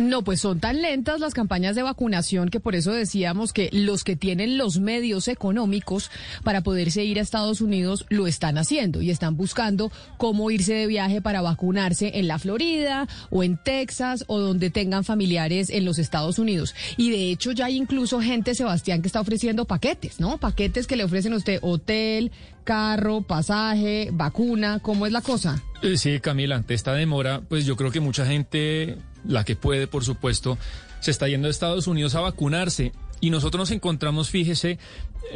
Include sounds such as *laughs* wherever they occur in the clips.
No, pues son tan lentas las campañas de vacunación que por eso decíamos que los que tienen los medios económicos para poderse ir a Estados Unidos lo están haciendo y están buscando cómo irse de viaje para vacunarse en la Florida o en Texas o donde tengan familiares en los Estados Unidos. Y de hecho ya hay incluso gente, Sebastián, que está ofreciendo paquetes, ¿no? Paquetes que le ofrecen a usted hotel, carro, pasaje, vacuna, ¿cómo es la cosa? Eh, Sí, Camila, ante esta demora, pues yo creo que mucha gente, la que puede, por supuesto, se está yendo a Estados Unidos a vacunarse. Y nosotros nos encontramos, fíjese,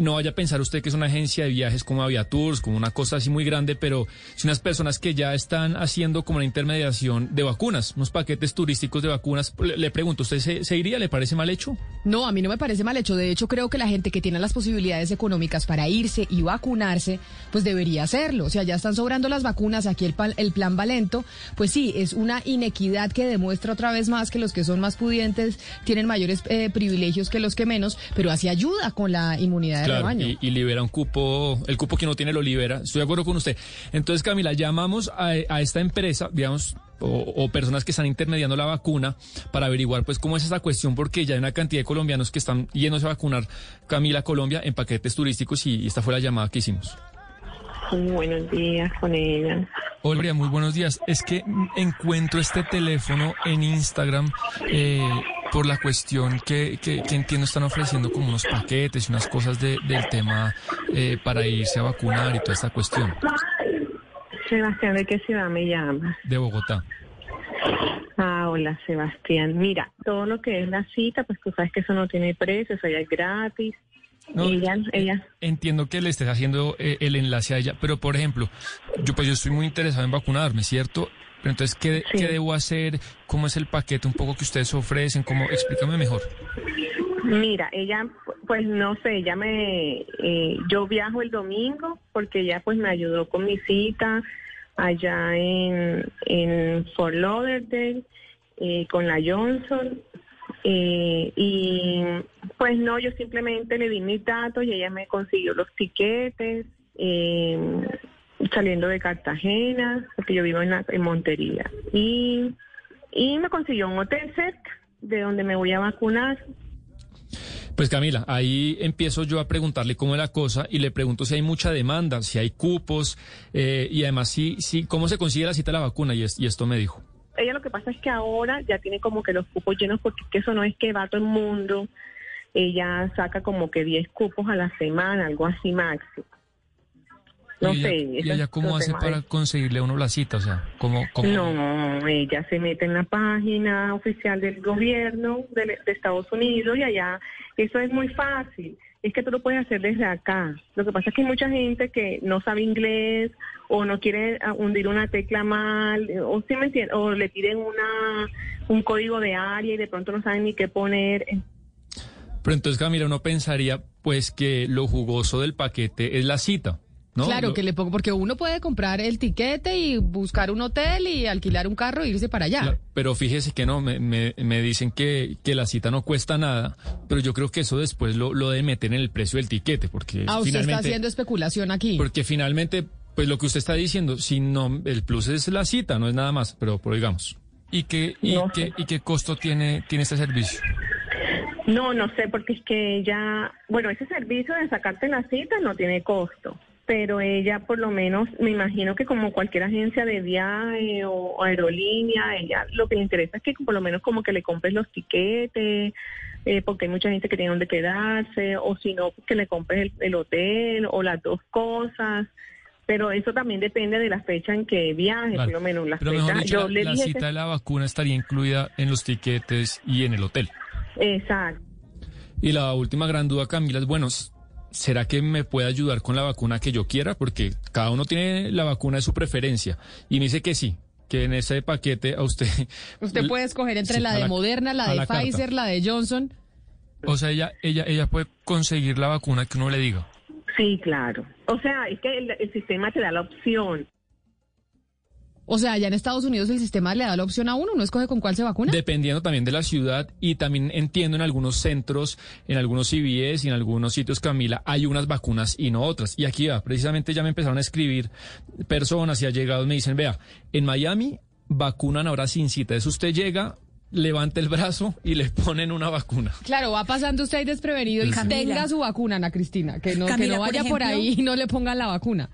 no vaya a pensar usted que es una agencia de viajes como Aviatours, como una cosa así muy grande, pero son unas personas que ya están haciendo como una intermediación de vacunas, unos paquetes turísticos de vacunas. Le, pregunto, ¿usted se, iría? ¿Le parece mal hecho? No, a mí no me parece mal hecho. De hecho, creo que la gente que tiene las posibilidades económicas para irse y vacunarse, pues debería hacerlo. O sea, ya están sobrando las vacunas, aquí el, el plan Valento, pues sí, es una inequidad que demuestra otra vez más que los que son más pudientes tienen mayores eh, privilegios que los que menos, pero así ayuda con la inmunidad de rebaño. y, y libera un cupo, el cupo que no tiene lo libera. Estoy de acuerdo con usted. Entonces, Camila, llamamos a, a esta empresa, digamos, o, o personas que están intermediando la vacuna para averiguar pues cómo es esa cuestión, porque ya hay una cantidad de colombianos que están yéndose a vacunar, Camila, Colombia, en paquetes turísticos y, y esta fue la llamada que hicimos. Buenos días con ella. Hola, María, muy buenos días. Es que encuentro este teléfono en Instagram eh, por la cuestión que, que, que entiendo están ofreciendo como unos paquetes y unas cosas de- del tema eh, para irse a vacunar y toda esta cuestión Sebastián, ¿de qué ciudad me llamas? de Bogotá. Ah, hola Sebastián. Mira, todo lo que es la cita, pues tú sabes que eso no tiene precio, eso ya es gratis. No, ella, eh, ella, Entiendo que le estés haciendo eh, el enlace a ella, pero por ejemplo, yo pues yo estoy muy interesado en vacunarme, ¿cierto? Pero entonces, ¿qué, Sí. ¿qué debo hacer? ¿Cómo es el paquete un poco que ustedes ofrecen? ¿Cómo? Explícame mejor. mira, ella, pues no sé, ella me, eh, yo viajo el domingo porque ella pues me ayudó con mi cita allá en, en Fort Lauderdale eh, con la Johnson. eh, y pues no, yo simplemente le di mis datos y ella me consiguió los tiquetes eh, saliendo de Cartagena, porque yo vivo en, la- en Montería. Y, y me consiguió un hotel cerca de donde me voy a vacunar. Pues Camila, ahí empiezo yo a preguntarle cómo es la cosa y le pregunto si hay mucha demanda, si hay cupos eh, y además si, si, cómo se consigue la cita de la vacuna y, es- y esto me dijo. Ella lo que pasa es que ahora ya tiene como que los cupos llenos porque es que eso no es que va todo el mundo. Ella saca como que 10 cupos a la semana, algo así máximo. No ¿Y ella, sé. ¿y ella cómo hace para conseguirle a uno la cita? O sea, ¿cómo, cómo? No, ella se mete en la página oficial del gobierno de, de Estados Unidos y allá eso es muy fácil. Es que tú lo puedes hacer desde acá. Lo que pasa es que hay mucha gente que no sabe inglés o no quiere ah, hundir una tecla mal o sí me entiendes, o le piden una un código de área y de pronto no saben ni qué poner. Pero entonces Camila, uno pensaría pues que lo jugoso del paquete es la cita, ¿no? Claro, Lo- que le pongo, porque uno puede comprar el tiquete y buscar un hotel y alquilar un carro e irse para allá. Claro, pero fíjese que no, me, me, me dicen que, que la cita no cuesta nada, pero yo creo que eso después lo, lo deben meter en el precio del tiquete, porque Ah, usted está finalmente... haciendo especulación aquí. Porque finalmente, pues lo que usted está diciendo, si no, el plus es la cita, no es nada más, pero, pero digamos. ¿Y qué, y, No qué. ¿Y qué costo tiene, tiene este servicio? No, no sé, porque es que ella, bueno, ese servicio de sacarte la cita no tiene costo, pero ella por lo menos, me imagino que como cualquier agencia de viaje o aerolínea, ella lo que le interesa es que por lo menos como que le compres los tiquetes, eh, porque hay mucha gente que tiene donde quedarse, o si no, que le compres el, el hotel o las dos cosas. Pero eso también depende de la fecha en que viaje, Claro. por lo menos la Pero fecha. mejor dicho, yo la, le la cita que- de la vacuna estaría incluida en los tiquetes y en el hotel. Exacto. Y la última gran duda, Camila, es, bueno, ¿será que me puede ayudar con la vacuna que yo quiera? Porque cada uno tiene la vacuna de su preferencia. Y me dice que sí, que en ese paquete a usted... *laughs* Usted puede escoger entre Sí, la de la- Moderna, la de la carta. Pfizer, la de Johnson. O sea, ella, ella, ella puede conseguir la vacuna que uno le diga. Sí, claro. O sea, es que el, el sistema te da la opción. O sea, allá en Estados Unidos el sistema le da la opción a uno, uno escoge con cuál se vacuna. Dependiendo también de la ciudad y también entiendo en algunos centros, en algunos CVS y en algunos sitios, Camila, hay unas vacunas y no otras. Y aquí va, precisamente ya me empezaron a escribir personas y allegados me dicen, vea, en Miami vacunan ahora sin cita. Es usted llega, levanta el brazo y le ponen una vacuna. Claro, va pasando usted ahí desprevenido y tenga su vacuna, Ana Cristina, que no, que no vaya por, ahí y no le pongan la vacuna.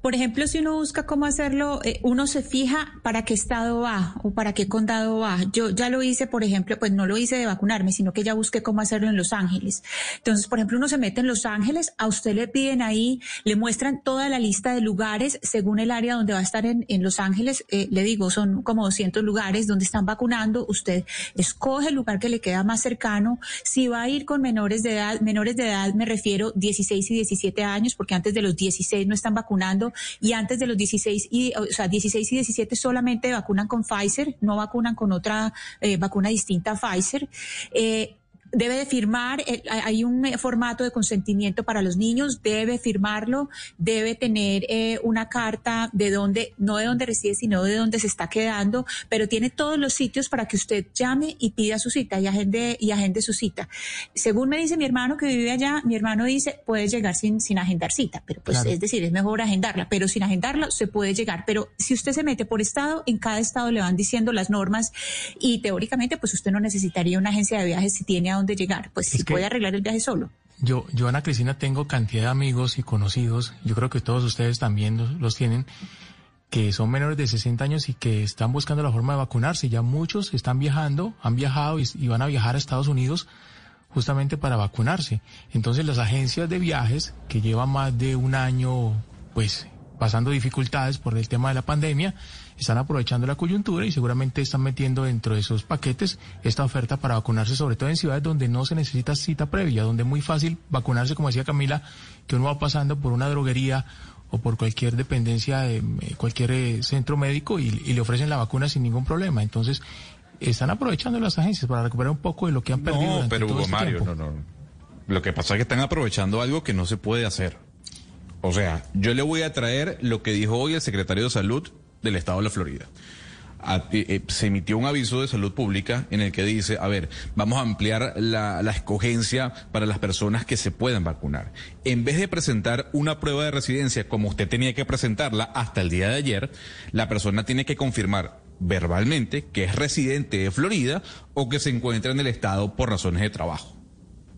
Por ejemplo, si uno busca cómo hacerlo, eh, uno se fija para qué estado va o para qué condado va. Yo ya lo hice, por ejemplo, pues no lo hice de vacunarme, sino que ya busqué cómo hacerlo en Los Ángeles. Entonces, por ejemplo, uno se mete en Los Ángeles, a usted le piden ahí, le muestran toda la lista de lugares según el área donde va a estar en, en Los Ángeles. Eh, le digo, son como 200 lugares donde están vacunando. Usted escoge el lugar que le queda más cercano. Si va a ir con menores de edad, menores de edad me refiero 16 y 17 años, porque antes de los 16 no están vacunando y antes de los 16 y, o sea, 16 y 17 solamente vacunan con Pfizer, no vacunan con otra eh, vacuna distinta a Pfizer. Eh, debe de firmar, eh, hay un formato de consentimiento para los niños, debe firmarlo, debe tener eh, una carta de dónde, no de dónde reside, sino de dónde se está quedando, pero tiene todos los sitios para que usted llame y pida su cita y agende, y agende su cita. Según me dice mi hermano que vive allá, mi hermano dice, puede llegar sin, sin agendar cita, pero pues es decir, es mejor agendarla, pero sin agendarla se puede llegar. Pero si usted se mete por estado, en cada estado le van diciendo las normas y teóricamente pues usted no necesitaría una agencia de viajes si tiene a de llegar, pues si puede arreglar el viaje solo. Yo, yo, Ana Cristina, tengo cantidad de amigos y conocidos, yo creo que todos ustedes también los, tienen, que son menores de 60 años y que están buscando la forma de vacunarse. Ya muchos están viajando, han viajado y, van a viajar a Estados Unidos justamente para vacunarse. Entonces las agencias de viajes que llevan más de un año, pues, pasando dificultades por el tema de la pandemia, están aprovechando la coyuntura y seguramente están metiendo dentro de esos paquetes esta oferta para vacunarse, sobre todo en ciudades donde no se necesita cita previa, donde es muy fácil vacunarse, como decía Camila, que uno va pasando por una droguería o por cualquier dependencia de eh, cualquier eh, centro médico y, le ofrecen la vacuna sin ningún problema. Entonces, están aprovechando las agencias para recuperar un poco de lo que han perdido. No, pero Hugo este Mario, no, no. Lo que pasa es que están aprovechando algo que no se puede hacer. O sea, yo le voy a traer lo que dijo hoy el secretario de Salud del estado de la Florida. Eh, eh, se emitió un aviso de salud pública en el que dice, a ver, vamos a ampliar la, la, escogencia para las personas que se puedan vacunar. En vez de presentar una prueba de residencia como usted tenía que presentarla hasta el día de ayer, la persona tiene que confirmar verbalmente que es residente de Florida o que se encuentra en el estado por razones de trabajo.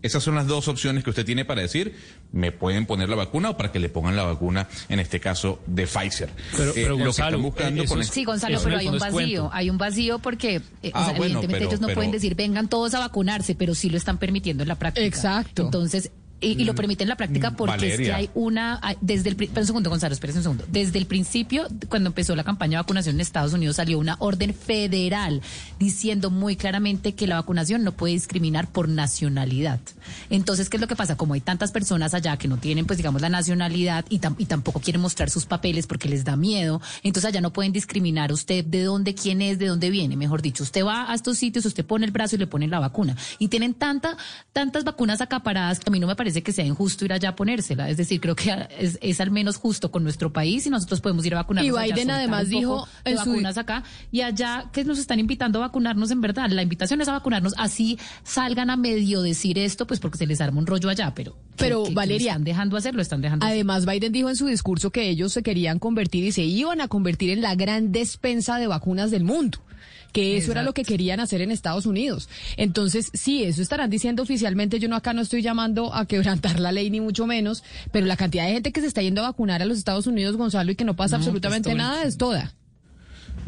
Esas son las dos opciones que usted tiene para decir, me pueden poner la vacuna o para que le pongan la vacuna, en este caso, de Pfizer. Pero, eh, Gonzalo, buscando Sí, Gonzalo, pero hay un vacío. Hay un vacío porque, eh, ah, evidentemente ellos no pueden decir, vengan todos a vacunarse, pero sí lo están permitiendo en la práctica. Exacto. Entonces, y, lo mm, permite en la práctica porque es que hay una, desde el, un segundo, Gonzalo, espérese un segundo. Desde el principio, cuando empezó la campaña de vacunación en Estados Unidos, salió una orden federal diciendo muy claramente que la vacunación no puede discriminar por nacionalidad. Entonces, ¿qué es lo que pasa? Como hay tantas personas allá que no tienen, pues digamos, la nacionalidad y, y tampoco quieren mostrar sus papeles porque les da miedo, entonces allá no pueden discriminar usted de dónde, quién es, de dónde viene. Mejor dicho, usted va a estos sitios, usted pone el brazo y le pone la vacuna. Y tienen tanta, tantas vacunas acaparadas que a mí no me parece parece que sea injusto ir allá a ponérsela. Es decir, creo que es, al menos justo con nuestro país y nosotros podemos ir a vacunarnos. Y Biden además dijo en vacunas acá y allá que nos están invitando a vacunarnos en verdad. La invitación es a vacunarnos. Así salgan a medio decir esto, pues porque se les arma un rollo allá, pero pero Valeria están dejando hacerlo, están dejando. Además, Biden dijo en su discurso que ellos se querían convertir y se iban a convertir en la gran despensa de vacunas del mundo que eso era lo que querían hacer en Estados Unidos. Entonces, sí, eso estarán diciendo oficialmente. Yo no acá no estoy llamando a quebrantar la ley ni mucho menos, pero la cantidad de gente que se está yendo a vacunar a los Estados Unidos, Gonzalo, y que no pasa pues absolutamente nada es toda.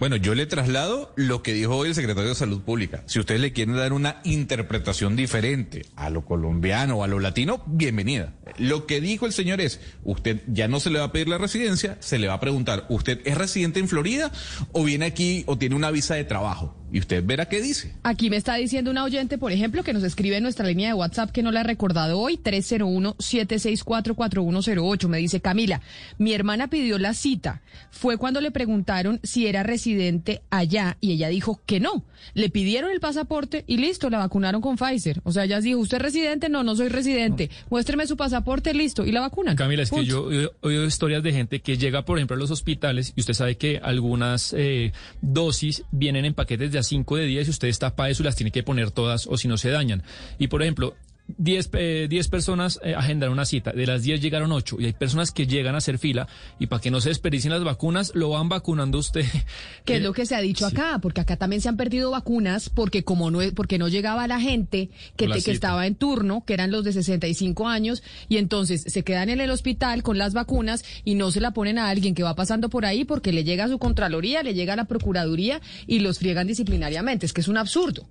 Bueno, yo le traslado lo que dijo hoy el secretario de Salud Pública. Si ustedes le quieren dar una interpretación diferente a lo colombiano o a lo latino, bienvenida. Lo que dijo el señor es, usted ya no se le va a pedir la residencia, se le va a preguntar, ¿usted es residente en Florida o viene aquí o tiene una visa de trabajo? y usted verá qué dice. Aquí me está diciendo una oyente, por ejemplo, que nos escribe en nuestra línea de WhatsApp que no la ha recordado hoy, 301-764-4108. Me dice, Camila, mi hermana pidió la cita. Fue cuando le preguntaron si era residente allá y ella dijo que no. Le pidieron el pasaporte y listo, la vacunaron con Pfizer. O sea, ella dijo, ¿usted es residente? No, no soy residente. Muéstreme su pasaporte, listo, y la vacunan. Camila, es que yo he oído historias de gente que llega, por ejemplo, a los hospitales y usted sabe que algunas eh, dosis vienen en paquetes de cinco de 10 y usted está para eso y las tiene que poner todas o si no se dañan. Y por ejemplo, 10, eh, personas eh, agendaron una cita, de las 10 llegaron 8 y hay personas que llegan a hacer fila y para que no se desperdicien las vacunas, lo van vacunando usted. *laughs* Que es lo que se ha dicho acá, porque acá también se han perdido vacunas porque como no porque no llegaba la gente que, que estaba en turno, que eran los de 65 años y entonces se quedan en el hospital con las vacunas y no se la ponen a alguien que va pasando por ahí porque le llega a su contraloría, le llega a la procuraduría y los friegan disciplinariamente, es que es un absurdo.